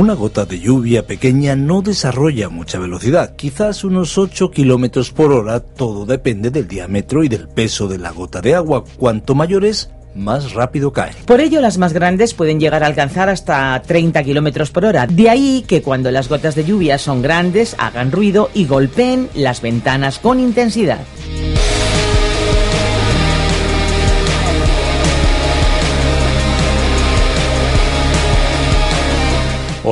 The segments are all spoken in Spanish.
Una gota de lluvia pequeña no desarrolla mucha velocidad, quizás unos 8 kilómetros por hora, todo depende del diámetro y del peso de la gota de agua. Cuanto mayor es, más rápido cae. Por ello, las más grandes pueden llegar a alcanzar hasta 30 kilómetros por hora. De ahí que cuando las gotas de lluvia son grandes, hagan ruido y golpeen las ventanas con intensidad.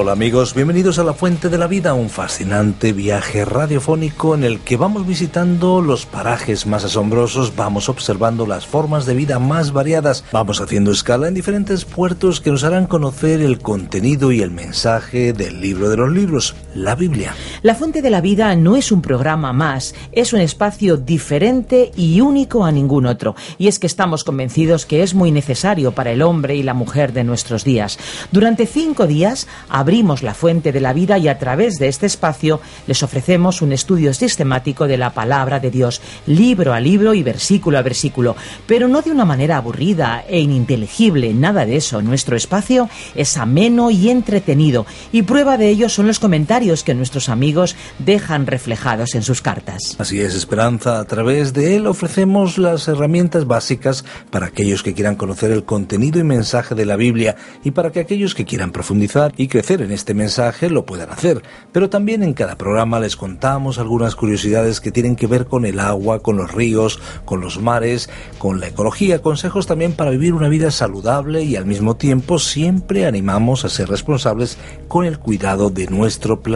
Hola amigos, bienvenidos a La Fuente de la Vida, un fascinante viaje radiofónico en el que vamos visitando los parajes más asombrosos, vamos observando las formas de vida más variadas, vamos haciendo escala en diferentes puertos que nos harán conocer el contenido y el mensaje del libro de los libros, la Biblia. La Fuente de la Vida no es un programa más, es un espacio diferente y único a ningún otro. Y es que estamos convencidos que es muy necesario para el hombre y la mujer de nuestros días. Durante cinco días, abrimos la fuente de la vida y a través de este espacio les ofrecemos un estudio sistemático de la palabra de Dios, libro a libro y versículo a versículo, pero no de una manera aburrida e ininteligible, nada de eso. Nuestro espacio es ameno y entretenido y prueba de ello son los comentarios que nuestros amigos dejan reflejados en sus cartas. Así es, Esperanza, a través de él ofrecemos las herramientas básicas para aquellos que quieran conocer el contenido y mensaje de la Biblia y para que aquellos que quieran profundizar y crecer en este mensaje lo puedan hacer, pero también en cada programa les contamos algunas curiosidades que tienen que ver con el agua, con los ríos, con los mares, con la ecología, consejos también para vivir una vida saludable y al mismo tiempo siempre animamos a ser responsables con el cuidado de nuestro planeta.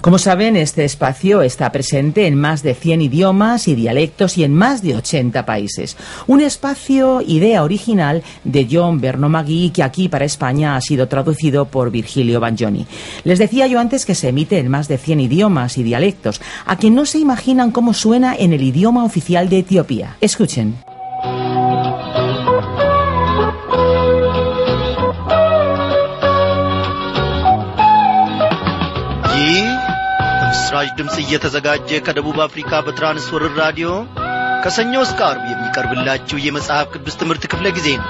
Como saben, este espacio está presente en más de 100 idiomas y dialectos y en más de 80 países. Un espacio idea original de John Bernomagui que aquí para España ha sido traducido por Virgilio Van Johnny. Les decía yo antes que se emite en más de 100 idiomas y dialectos, a que no se imaginan cómo suena en el idioma oficial de Etiopía. Escuchen. በምስራች ድምፅ እየተዘጋጀ ከደቡብ አፍሪካ በትራንስወርር ራዲዮ ከሰኞ እስከ አርብ የሚቀርብላችሁ የመጽሐፍ ቅዱስ ትምህርት ክፍለ ጊዜ ነው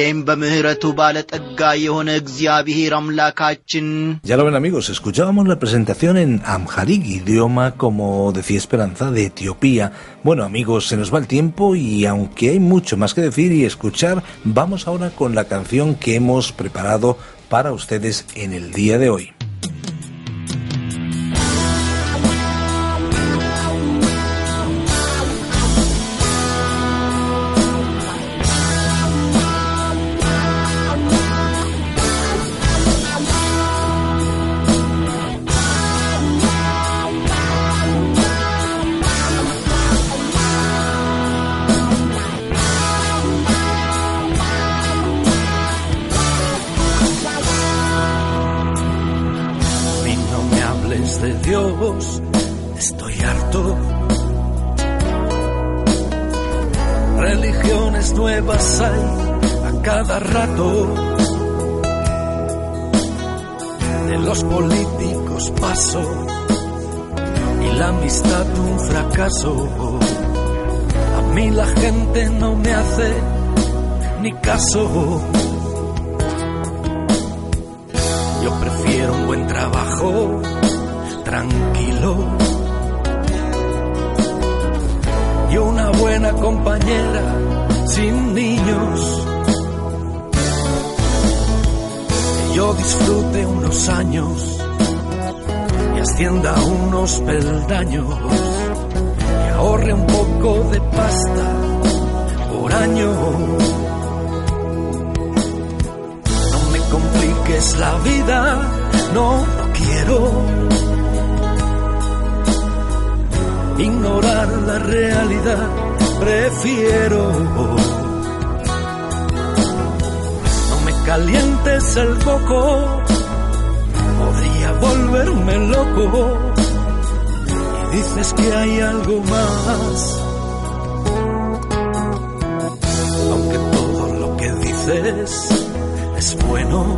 ሁሌም በምሕረቱ ባለጠጋ የሆነ እግዚአብሔር አምላካችን Ya lo ven amigos, escuchábamos la presentación en Amharic, idioma, como decía Esperanza, de Etiopía. Bueno amigos, se nos va el tiempo y aunque hay mucho más que decir y escuchar, vamos ahora con la canción que hemos preparado para ustedes en el día de hoy. Paso y la amistad un fracaso. A mí la gente no me hace ni caso. Yo prefiero un buen trabajo, tranquilo. Y una buena compañera sin niños. Que yo disfrute unos años ascienda unos peldaños. Y ahorre un poco de pasta por año. No me compliques la vida, no, no quiero. ignorar la realidad, prefiero. No me calientes el coco, volverme loco. Y dices que hay algo más. Aunque todo lo que dices es bueno.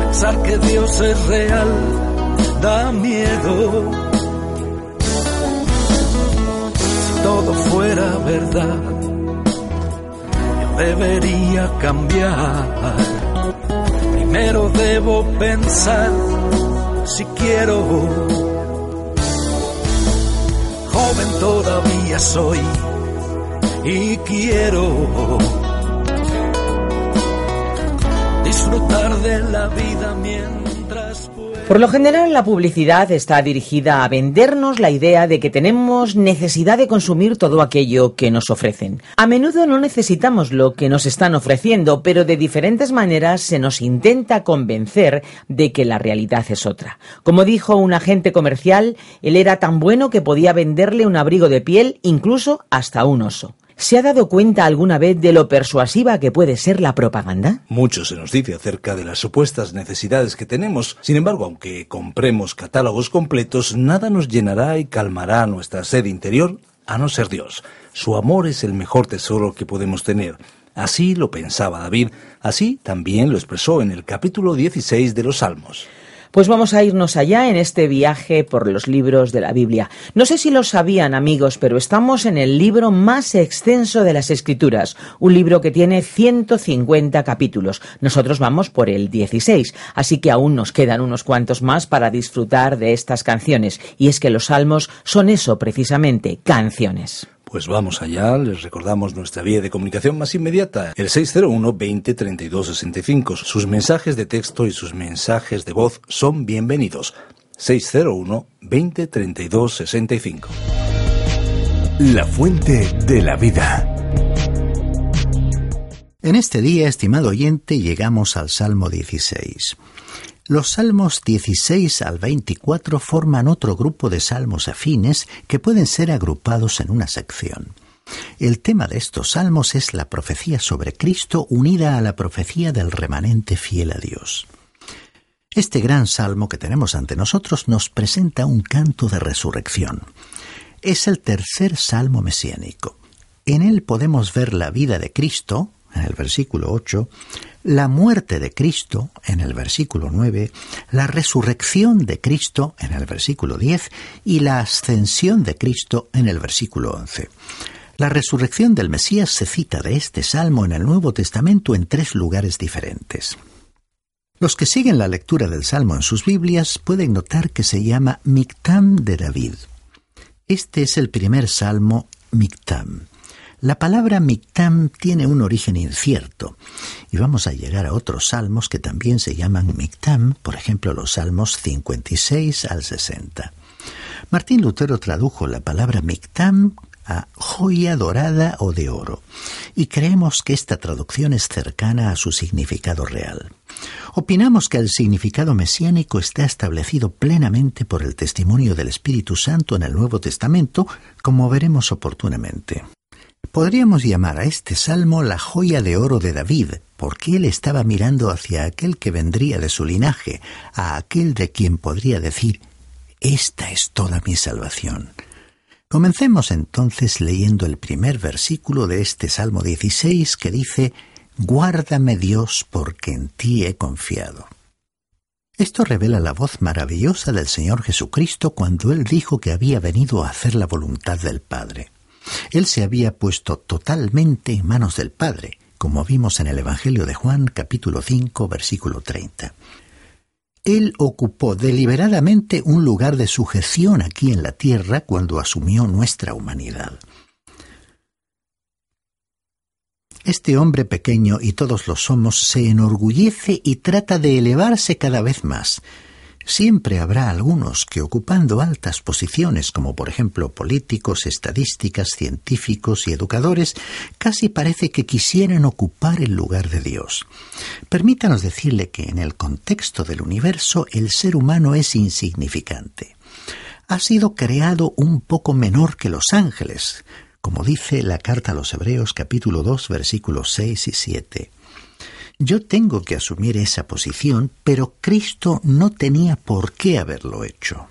Pensar que Dios es real da miedo. Si todo fuera verdad, debería cambiar. Primero debo pensar si quiero. Joven todavía soy y quiero disfrutar de la vida mientras por lo general, la publicidad está dirigida a vendernos la idea de que tenemos necesidad de consumir todo aquello que nos ofrecen. A menudo no necesitamos lo que nos están ofreciendo, pero de diferentes maneras se nos intenta convencer de que la realidad es otra. Como dijo un agente comercial, él era tan bueno que podía venderle un abrigo de piel, incluso hasta un oso. ¿Se ha dado cuenta alguna vez de lo persuasiva que puede ser la propaganda? Mucho se nos dice acerca de las supuestas necesidades que tenemos. Sin embargo, aunque compremos catálogos completos, nada nos llenará y calmará nuestra sed interior a no ser Dios. Su amor es el mejor tesoro que podemos tener. Así lo pensaba David, así también lo expresó en el capítulo 16 de los Salmos. Pues vamos a irnos allá en este viaje por los libros de la Biblia. No sé si lo sabían amigos, pero estamos en el libro más extenso de las Escrituras, un libro que tiene 150 capítulos. Nosotros vamos por el 16, así que aún nos quedan unos cuantos más para disfrutar de estas canciones. Y es que los salmos son eso precisamente, canciones. Pues vamos allá, les recordamos nuestra vía de comunicación más inmediata, el 601 20 32 65. Sus mensajes de texto y sus mensajes de voz son bienvenidos. 601 20 32 65. La fuente de la vida. En este día, estimado oyente, llegamos al Salmo 16. Los salmos 16 al 24 forman otro grupo de salmos afines que pueden ser agrupados en una sección. El tema de estos salmos es la profecía sobre Cristo unida a la profecía del remanente fiel a Dios. Este gran salmo que tenemos ante nosotros nos presenta un canto de resurrección. Es el tercer salmo mesiánico. En él podemos ver la vida de Cristo, en el versículo 8, la muerte de Cristo en el versículo 9, la resurrección de Cristo en el versículo 10 y la ascensión de Cristo en el versículo 11. La resurrección del Mesías se cita de este salmo en el Nuevo Testamento en tres lugares diferentes. Los que siguen la lectura del salmo en sus Biblias pueden notar que se llama Mictam de David. Este es el primer salmo Mictam. La palabra Mictam tiene un origen incierto y vamos a llegar a otros salmos que también se llaman Mictam, por ejemplo los salmos 56 al 60. Martín Lutero tradujo la palabra Mictam a joya dorada o de oro, y creemos que esta traducción es cercana a su significado real. Opinamos que el significado mesiánico está establecido plenamente por el testimonio del Espíritu Santo en el Nuevo Testamento, como veremos oportunamente. Podríamos llamar a este salmo la joya de oro de David, porque él estaba mirando hacia aquel que vendría de su linaje, a aquel de quien podría decir, Esta es toda mi salvación. Comencemos entonces leyendo el primer versículo de este Salmo 16 que dice, Guárdame Dios porque en ti he confiado. Esto revela la voz maravillosa del Señor Jesucristo cuando Él dijo que había venido a hacer la voluntad del Padre. Él se había puesto totalmente en manos del Padre, como vimos en el Evangelio de Juan capítulo 5 versículo 30. Él ocupó deliberadamente un lugar de sujeción aquí en la tierra cuando asumió nuestra humanidad. Este hombre pequeño, y todos lo somos, se enorgullece y trata de elevarse cada vez más, Siempre habrá algunos que ocupando altas posiciones, como por ejemplo políticos, estadísticas, científicos y educadores, casi parece que quisieran ocupar el lugar de Dios. Permítanos decirle que en el contexto del universo el ser humano es insignificante. ha sido creado un poco menor que los ángeles, como dice la carta a los Hebreos capítulo 2 versículos 6 y 7. Yo tengo que asumir esa posición, pero Cristo no tenía por qué haberlo hecho.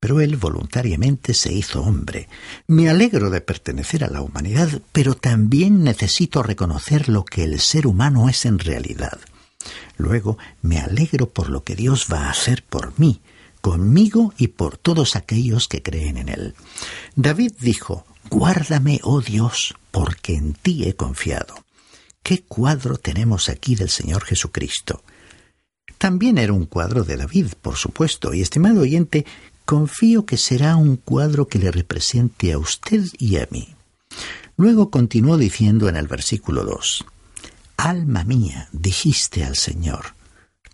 Pero Él voluntariamente se hizo hombre. Me alegro de pertenecer a la humanidad, pero también necesito reconocer lo que el ser humano es en realidad. Luego me alegro por lo que Dios va a hacer por mí, conmigo y por todos aquellos que creen en Él. David dijo, Guárdame, oh Dios, porque en ti he confiado. ¿Qué cuadro tenemos aquí del Señor Jesucristo? También era un cuadro de David, por supuesto, y estimado oyente, confío que será un cuadro que le represente a usted y a mí. Luego continuó diciendo en el versículo 2, Alma mía, dijiste al Señor,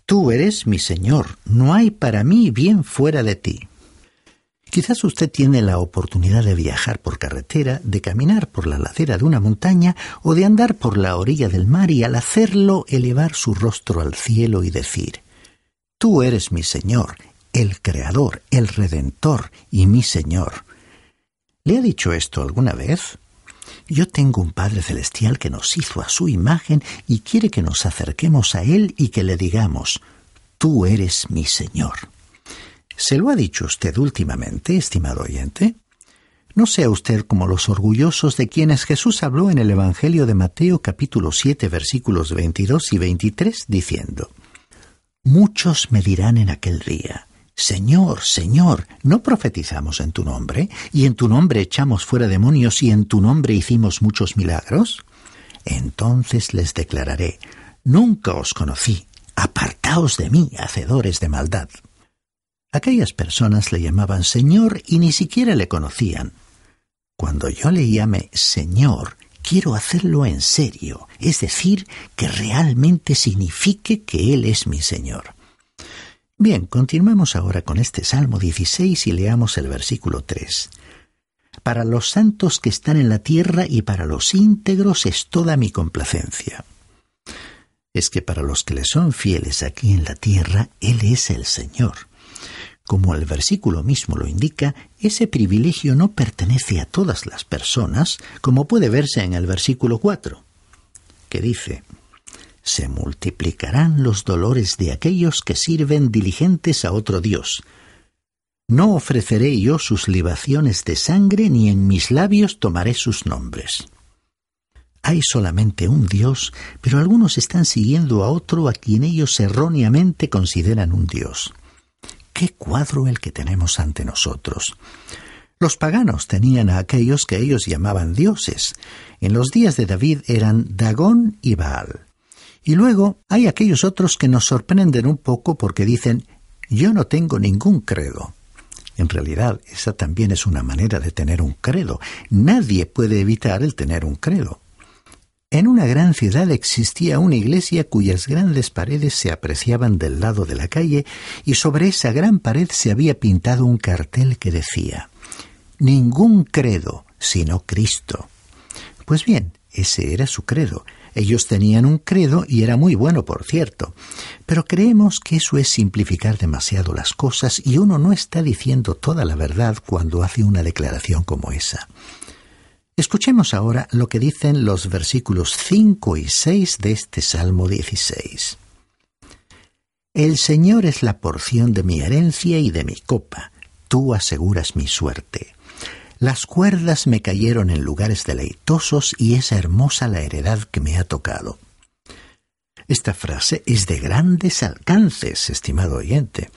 Tú eres mi Señor, no hay para mí bien fuera de ti. Quizás usted tiene la oportunidad de viajar por carretera, de caminar por la ladera de una montaña o de andar por la orilla del mar y al hacerlo elevar su rostro al cielo y decir, Tú eres mi Señor, el Creador, el Redentor y mi Señor. ¿Le ha dicho esto alguna vez? Yo tengo un Padre Celestial que nos hizo a su imagen y quiere que nos acerquemos a Él y que le digamos, Tú eres mi Señor. ¿Se lo ha dicho usted últimamente, estimado oyente? No sea usted como los orgullosos de quienes Jesús habló en el Evangelio de Mateo capítulo 7 versículos 22 y 23 diciendo, Muchos me dirán en aquel día, Señor, Señor, ¿no profetizamos en tu nombre? ¿Y en tu nombre echamos fuera demonios y en tu nombre hicimos muchos milagros? Entonces les declararé, Nunca os conocí, apartaos de mí, hacedores de maldad. Aquellas personas le llamaban Señor y ni siquiera le conocían. Cuando yo le llame Señor, quiero hacerlo en serio, es decir, que realmente signifique que Él es mi Señor. Bien, continuemos ahora con este Salmo 16 y leamos el versículo 3. Para los santos que están en la tierra y para los íntegros es toda mi complacencia. Es que para los que le son fieles aquí en la tierra, Él es el Señor. Como el versículo mismo lo indica, ese privilegio no pertenece a todas las personas, como puede verse en el versículo 4, que dice, Se multiplicarán los dolores de aquellos que sirven diligentes a otro Dios. No ofreceré yo sus libaciones de sangre, ni en mis labios tomaré sus nombres. Hay solamente un Dios, pero algunos están siguiendo a otro a quien ellos erróneamente consideran un Dios. Qué cuadro el que tenemos ante nosotros. Los paganos tenían a aquellos que ellos llamaban dioses. En los días de David eran Dagón y Baal. Y luego hay aquellos otros que nos sorprenden un poco porque dicen yo no tengo ningún credo. En realidad, esa también es una manera de tener un credo. Nadie puede evitar el tener un credo. En una gran ciudad existía una iglesia cuyas grandes paredes se apreciaban del lado de la calle y sobre esa gran pared se había pintado un cartel que decía Ningún credo sino Cristo. Pues bien, ese era su credo. Ellos tenían un credo y era muy bueno, por cierto. Pero creemos que eso es simplificar demasiado las cosas y uno no está diciendo toda la verdad cuando hace una declaración como esa. Escuchemos ahora lo que dicen los versículos 5 y 6 de este Salmo 16. El Señor es la porción de mi herencia y de mi copa. Tú aseguras mi suerte. Las cuerdas me cayeron en lugares deleitosos y es hermosa la heredad que me ha tocado. Esta frase es de grandes alcances, estimado oyente.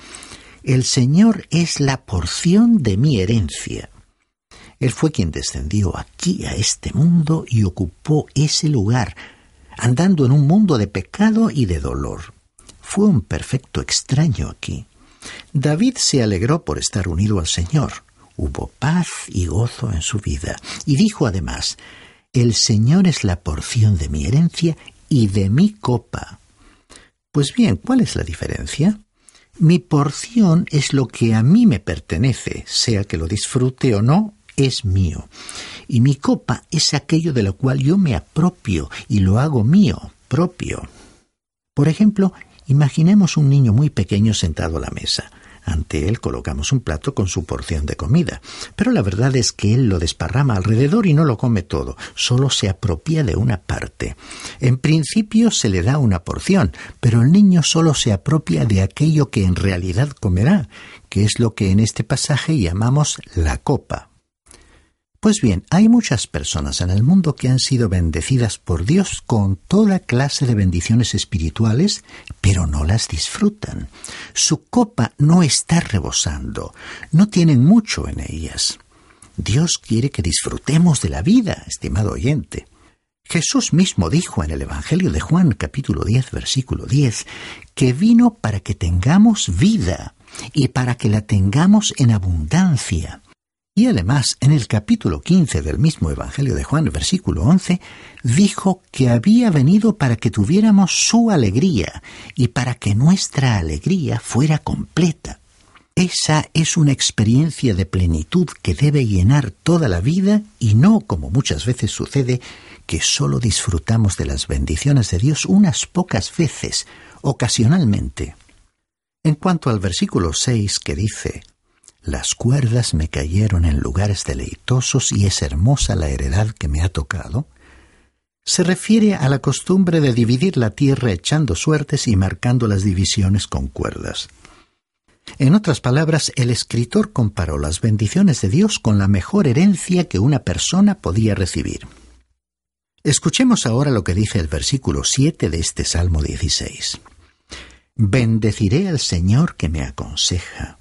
El Señor es la porción de mi herencia. Él fue quien descendió aquí a este mundo y ocupó ese lugar, andando en un mundo de pecado y de dolor. Fue un perfecto extraño aquí. David se alegró por estar unido al Señor. Hubo paz y gozo en su vida. Y dijo además, El Señor es la porción de mi herencia y de mi copa. Pues bien, ¿cuál es la diferencia? Mi porción es lo que a mí me pertenece, sea que lo disfrute o no, es mío. Y mi copa es aquello de lo cual yo me apropio y lo hago mío, propio. Por ejemplo, imaginemos un niño muy pequeño sentado a la mesa. Ante él colocamos un plato con su porción de comida, pero la verdad es que él lo desparrama alrededor y no lo come todo, solo se apropia de una parte. En principio se le da una porción, pero el niño solo se apropia de aquello que en realidad comerá, que es lo que en este pasaje llamamos la copa. Pues bien, hay muchas personas en el mundo que han sido bendecidas por Dios con toda clase de bendiciones espirituales, pero no las disfrutan. Su copa no está rebosando, no tienen mucho en ellas. Dios quiere que disfrutemos de la vida, estimado oyente. Jesús mismo dijo en el Evangelio de Juan capítulo 10 versículo 10 que vino para que tengamos vida y para que la tengamos en abundancia. Y además, en el capítulo 15 del mismo Evangelio de Juan, versículo 11, dijo que había venido para que tuviéramos su alegría y para que nuestra alegría fuera completa. Esa es una experiencia de plenitud que debe llenar toda la vida y no, como muchas veces sucede, que solo disfrutamos de las bendiciones de Dios unas pocas veces, ocasionalmente. En cuanto al versículo 6 que dice, las cuerdas me cayeron en lugares deleitosos y es hermosa la heredad que me ha tocado, se refiere a la costumbre de dividir la tierra echando suertes y marcando las divisiones con cuerdas. En otras palabras, el escritor comparó las bendiciones de Dios con la mejor herencia que una persona podía recibir. Escuchemos ahora lo que dice el versículo 7 de este Salmo 16. Bendeciré al Señor que me aconseja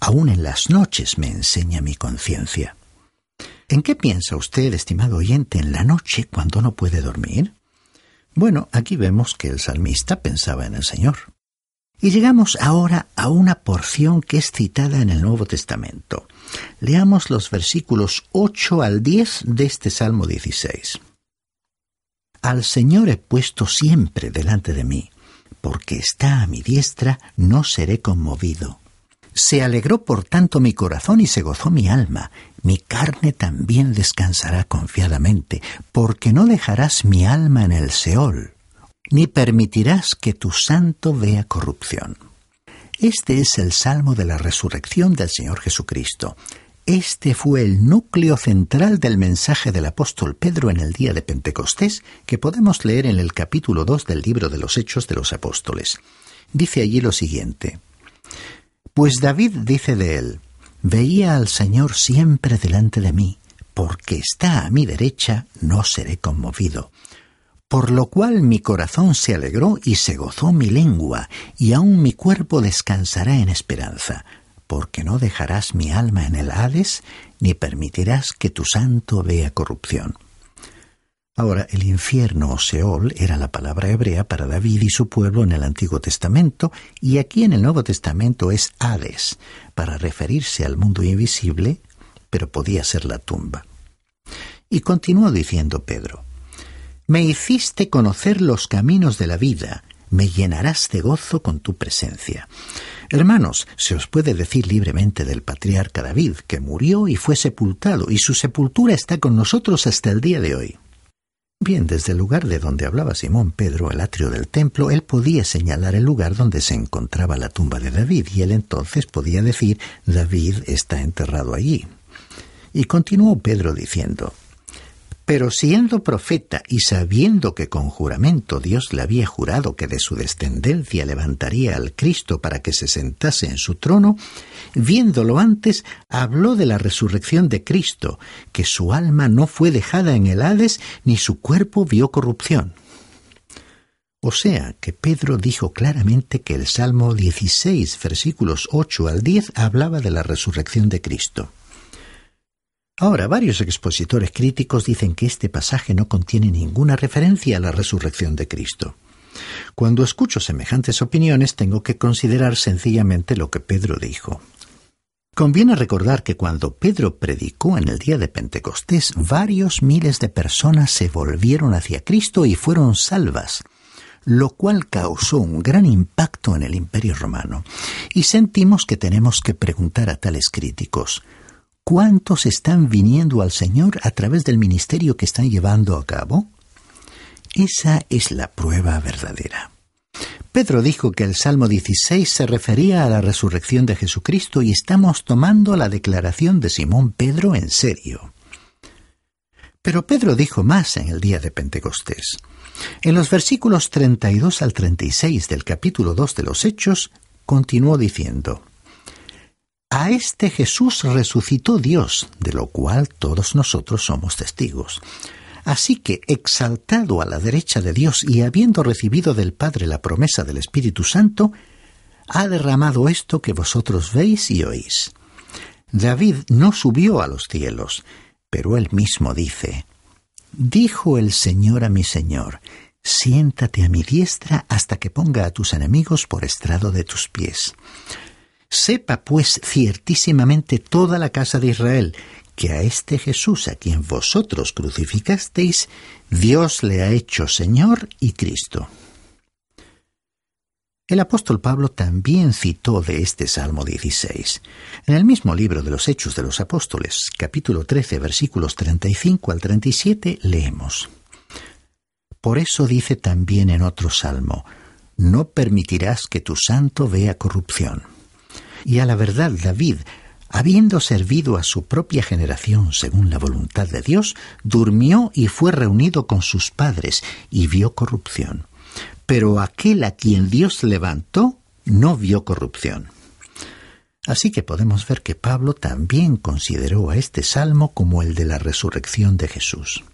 Aún en las noches me enseña mi conciencia. ¿En qué piensa usted, estimado oyente, en la noche cuando no puede dormir? Bueno, aquí vemos que el salmista pensaba en el Señor. Y llegamos ahora a una porción que es citada en el Nuevo Testamento. Leamos los versículos 8 al 10 de este Salmo 16. Al Señor he puesto siempre delante de mí, porque está a mi diestra, no seré conmovido. Se alegró por tanto mi corazón y se gozó mi alma. Mi carne también descansará confiadamente, porque no dejarás mi alma en el Seol, ni permitirás que tu santo vea corrupción. Este es el salmo de la resurrección del Señor Jesucristo. Este fue el núcleo central del mensaje del apóstol Pedro en el día de Pentecostés, que podemos leer en el capítulo 2 del libro de los Hechos de los Apóstoles. Dice allí lo siguiente. Pues David dice de él, Veía al Señor siempre delante de mí, porque está a mi derecha, no seré conmovido. Por lo cual mi corazón se alegró y se gozó mi lengua, y aun mi cuerpo descansará en esperanza, porque no dejarás mi alma en el Hades, ni permitirás que tu santo vea corrupción. Ahora, el infierno o Seol era la palabra hebrea para David y su pueblo en el Antiguo Testamento, y aquí en el Nuevo Testamento es Hades, para referirse al mundo invisible, pero podía ser la tumba. Y continuó diciendo Pedro, Me hiciste conocer los caminos de la vida, me llenarás de gozo con tu presencia. Hermanos, se os puede decir libremente del patriarca David, que murió y fue sepultado, y su sepultura está con nosotros hasta el día de hoy. Bien, desde el lugar de donde hablaba Simón Pedro, el atrio del templo, él podía señalar el lugar donde se encontraba la tumba de David, y él entonces podía decir David está enterrado allí. Y continuó Pedro diciendo pero siendo profeta y sabiendo que con juramento Dios le había jurado que de su descendencia levantaría al Cristo para que se sentase en su trono, viéndolo antes, habló de la resurrección de Cristo, que su alma no fue dejada en el Hades, ni su cuerpo vio corrupción. O sea, que Pedro dijo claramente que el Salmo 16, versículos 8 al 10, hablaba de la resurrección de Cristo. Ahora, varios expositores críticos dicen que este pasaje no contiene ninguna referencia a la resurrección de Cristo. Cuando escucho semejantes opiniones tengo que considerar sencillamente lo que Pedro dijo. Conviene recordar que cuando Pedro predicó en el día de Pentecostés, varios miles de personas se volvieron hacia Cristo y fueron salvas, lo cual causó un gran impacto en el imperio romano. Y sentimos que tenemos que preguntar a tales críticos, ¿Cuántos están viniendo al Señor a través del ministerio que están llevando a cabo? Esa es la prueba verdadera. Pedro dijo que el Salmo 16 se refería a la resurrección de Jesucristo y estamos tomando la declaración de Simón Pedro en serio. Pero Pedro dijo más en el día de Pentecostés. En los versículos 32 al 36 del capítulo 2 de los Hechos, continuó diciendo, A este Jesús resucitó Dios, de lo cual todos nosotros somos testigos. Así que, exaltado a la derecha de Dios y habiendo recibido del Padre la promesa del Espíritu Santo, ha derramado esto que vosotros veis y oís. David no subió a los cielos, pero él mismo dice, Dijo el Señor a mi Señor, siéntate a mi diestra hasta que ponga a tus enemigos por estrado de tus pies. Sepa pues ciertísimamente toda la casa de Israel que a este Jesús a quien vosotros crucificasteis, Dios le ha hecho Señor y Cristo. El apóstol Pablo también citó de este Salmo 16. En el mismo libro de los Hechos de los Apóstoles, capítulo 13, versículos 35 al 37, leemos. Por eso dice también en otro salmo, no permitirás que tu santo vea corrupción. Y a la verdad David, habiendo servido a su propia generación según la voluntad de Dios, durmió y fue reunido con sus padres y vio corrupción. Pero aquel a quien Dios levantó no vio corrupción. Así que podemos ver que Pablo también consideró a este salmo como el de la resurrección de Jesús.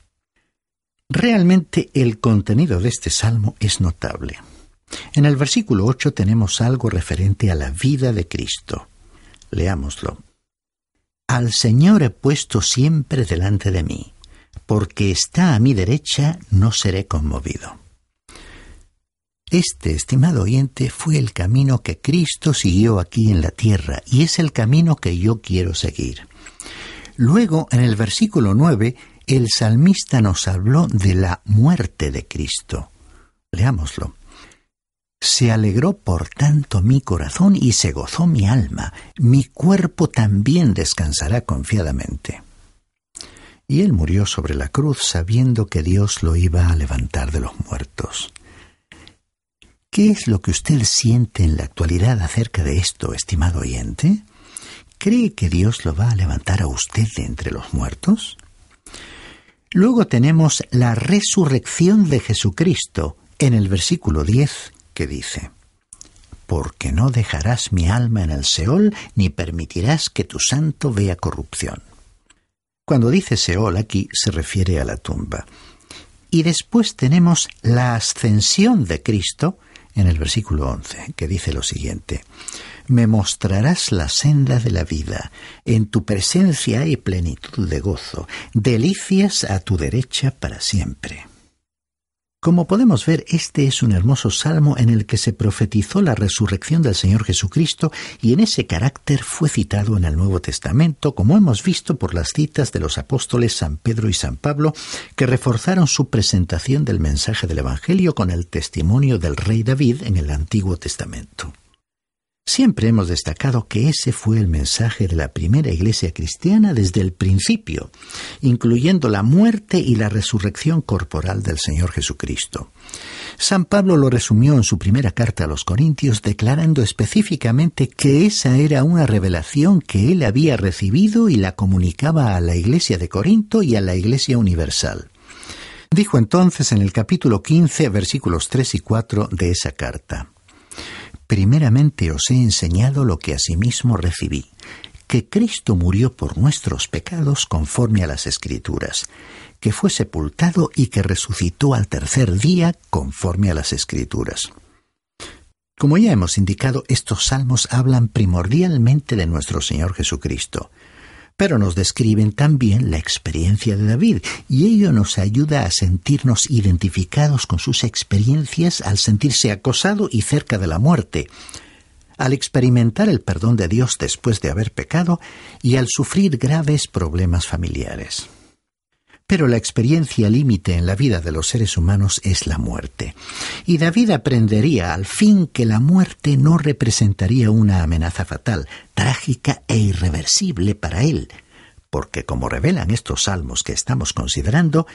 Realmente el contenido de este salmo es notable. En el versículo 8 tenemos algo referente a la vida de Cristo. Leámoslo. Al Señor he puesto siempre delante de mí, porque está a mi derecha, no seré conmovido. Este, estimado oyente, fue el camino que Cristo siguió aquí en la tierra y es el camino que yo quiero seguir. Luego, en el versículo 9, el salmista nos habló de la muerte de Cristo. Leámoslo. Se alegró por tanto mi corazón y se gozó mi alma, mi cuerpo también descansará confiadamente. Y él murió sobre la cruz sabiendo que Dios lo iba a levantar de los muertos. ¿Qué es lo que usted siente en la actualidad acerca de esto, estimado oyente? ¿Cree que Dios lo va a levantar a usted de entre los muertos? Luego tenemos la resurrección de Jesucristo en el versículo 10 que dice, Porque no dejarás mi alma en el Seol, ni permitirás que tu santo vea corrupción. Cuando dice Seol aquí se refiere a la tumba. Y después tenemos la ascensión de Cristo en el versículo 11, que dice lo siguiente, Me mostrarás la senda de la vida, en tu presencia hay plenitud de gozo, delicias a tu derecha para siempre. Como podemos ver, este es un hermoso salmo en el que se profetizó la resurrección del Señor Jesucristo y en ese carácter fue citado en el Nuevo Testamento, como hemos visto por las citas de los apóstoles San Pedro y San Pablo, que reforzaron su presentación del mensaje del Evangelio con el testimonio del rey David en el Antiguo Testamento. Siempre hemos destacado que ese fue el mensaje de la primera iglesia cristiana desde el principio, incluyendo la muerte y la resurrección corporal del Señor Jesucristo. San Pablo lo resumió en su primera carta a los Corintios declarando específicamente que esa era una revelación que él había recibido y la comunicaba a la iglesia de Corinto y a la iglesia universal. Dijo entonces en el capítulo 15 versículos 3 y 4 de esa carta. Primeramente os he enseñado lo que asimismo recibí, que Cristo murió por nuestros pecados conforme a las Escrituras, que fue sepultado y que resucitó al tercer día conforme a las Escrituras. Como ya hemos indicado, estos salmos hablan primordialmente de nuestro Señor Jesucristo, pero nos describen también la experiencia de David, y ello nos ayuda a sentirnos identificados con sus experiencias al sentirse acosado y cerca de la muerte, al experimentar el perdón de Dios después de haber pecado y al sufrir graves problemas familiares. Pero la experiencia límite en la vida de los seres humanos es la muerte. Y David aprendería al fin que la muerte no representaría una amenaza fatal, trágica e irreversible para él, porque como revelan estos salmos que estamos considerando,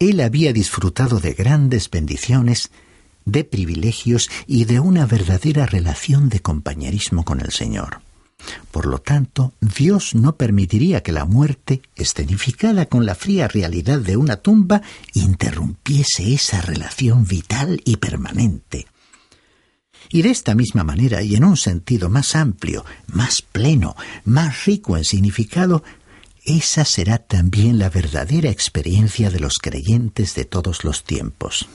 él había disfrutado de grandes bendiciones de privilegios y de una verdadera relación de compañerismo con el Señor. Por lo tanto, Dios no permitiría que la muerte, escenificada con la fría realidad de una tumba, interrumpiese esa relación vital y permanente. Y de esta misma manera, y en un sentido más amplio, más pleno, más rico en significado, esa será también la verdadera experiencia de los creyentes de todos los tiempos.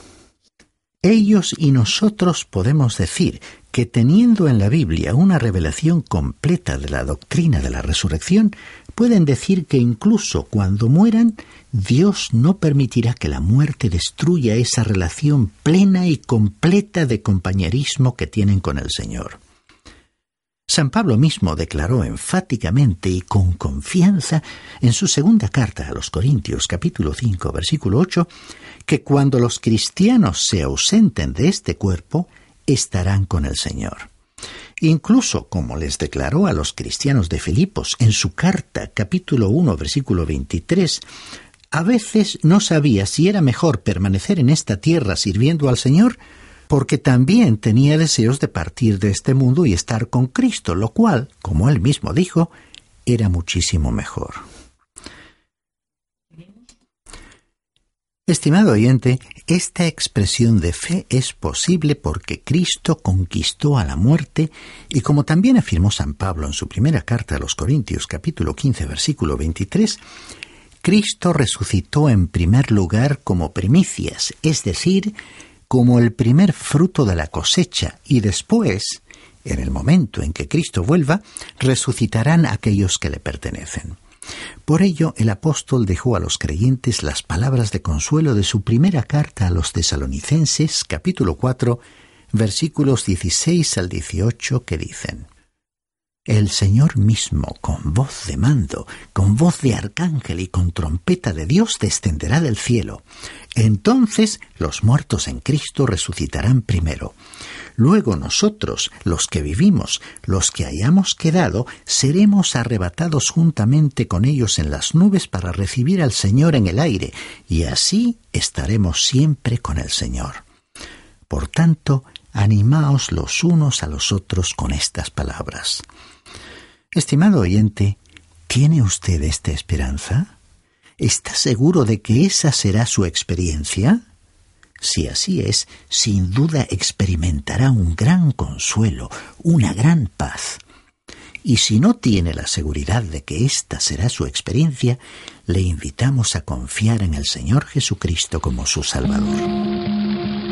Ellos y nosotros podemos decir que teniendo en la Biblia una revelación completa de la doctrina de la resurrección, pueden decir que incluso cuando mueran, Dios no permitirá que la muerte destruya esa relación plena y completa de compañerismo que tienen con el Señor. San Pablo mismo declaró enfáticamente y con confianza en su segunda carta a los Corintios capítulo 5 versículo 8 que cuando los cristianos se ausenten de este cuerpo, estarán con el Señor. Incluso, como les declaró a los cristianos de Filipos en su carta capítulo 1 versículo 23, a veces no sabía si era mejor permanecer en esta tierra sirviendo al Señor porque también tenía deseos de partir de este mundo y estar con Cristo, lo cual, como él mismo dijo, era muchísimo mejor. Estimado oyente, esta expresión de fe es posible porque Cristo conquistó a la muerte y como también afirmó San Pablo en su primera carta a los Corintios capítulo 15 versículo 23, Cristo resucitó en primer lugar como primicias, es decir, como el primer fruto de la cosecha, y después, en el momento en que Cristo vuelva, resucitarán aquellos que le pertenecen. Por ello, el apóstol dejó a los creyentes las palabras de consuelo de su primera carta a los tesalonicenses, capítulo 4, versículos 16 al 18, que dicen, el Señor mismo, con voz de mando, con voz de arcángel y con trompeta de Dios, descenderá del cielo. Entonces los muertos en Cristo resucitarán primero. Luego nosotros, los que vivimos, los que hayamos quedado, seremos arrebatados juntamente con ellos en las nubes para recibir al Señor en el aire, y así estaremos siempre con el Señor. Por tanto, animaos los unos a los otros con estas palabras. Estimado oyente, ¿tiene usted esta esperanza? ¿Está seguro de que esa será su experiencia? Si así es, sin duda experimentará un gran consuelo, una gran paz. Y si no tiene la seguridad de que esta será su experiencia, le invitamos a confiar en el Señor Jesucristo como su Salvador.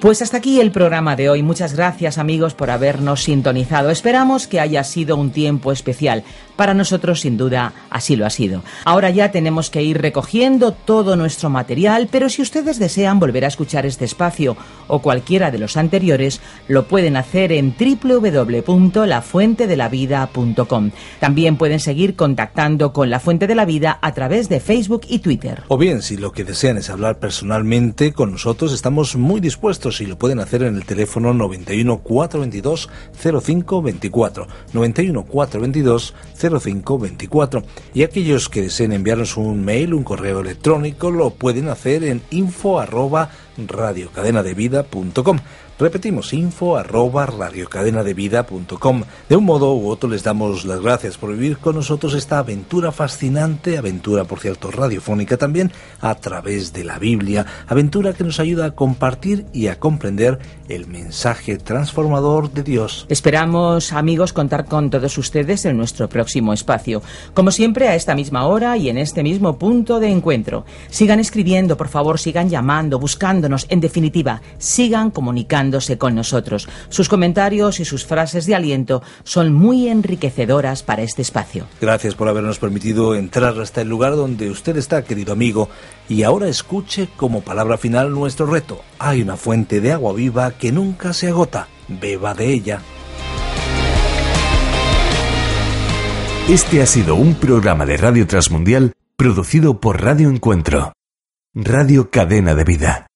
Pues hasta aquí el programa de hoy. Muchas gracias amigos por habernos sintonizado. Esperamos que haya sido un tiempo especial. Para nosotros sin duda así lo ha sido. Ahora ya tenemos que ir recogiendo todo nuestro material, pero si ustedes desean volver a escuchar este espacio o cualquiera de los anteriores, lo pueden hacer en www.lafuentedelavida.com. También pueden seguir contactando con La Fuente de la Vida a través de Facebook y Twitter. O bien, si lo que desean es hablar personalmente con nosotros, estamos muy dispuestos y lo pueden hacer en el teléfono 91 422 0524 91 422 0524 y aquellos que deseen enviarnos un mail, un correo electrónico lo pueden hacer en info arroba radiocadenadevida.com Repetimos, info arroba radiocadenadevida.com. De un modo u otro les damos las gracias por vivir con nosotros esta aventura fascinante, aventura por cierto radiofónica también, a través de la Biblia, aventura que nos ayuda a compartir y a comprender el mensaje transformador de Dios. Esperamos, amigos, contar con todos ustedes en nuestro próximo espacio. Como siempre, a esta misma hora y en este mismo punto de encuentro. Sigan escribiendo, por favor, sigan llamando, buscándonos, en definitiva, sigan comunicando con nosotros. Sus comentarios y sus frases de aliento son muy enriquecedoras para este espacio. Gracias por habernos permitido entrar hasta el lugar donde usted está, querido amigo. Y ahora escuche como palabra final nuestro reto. Hay una fuente de agua viva que nunca se agota. Beba de ella. Este ha sido un programa de Radio Transmundial producido por Radio Encuentro, Radio Cadena de Vida.